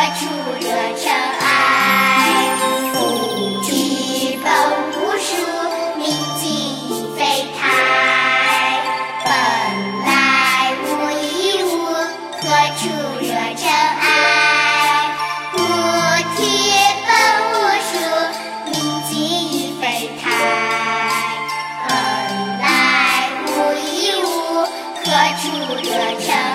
何处惹尘埃菩提本无树明镜亦非台本来无一物何处惹尘埃？菩提本无树明镜亦非台本来无一物何处惹尘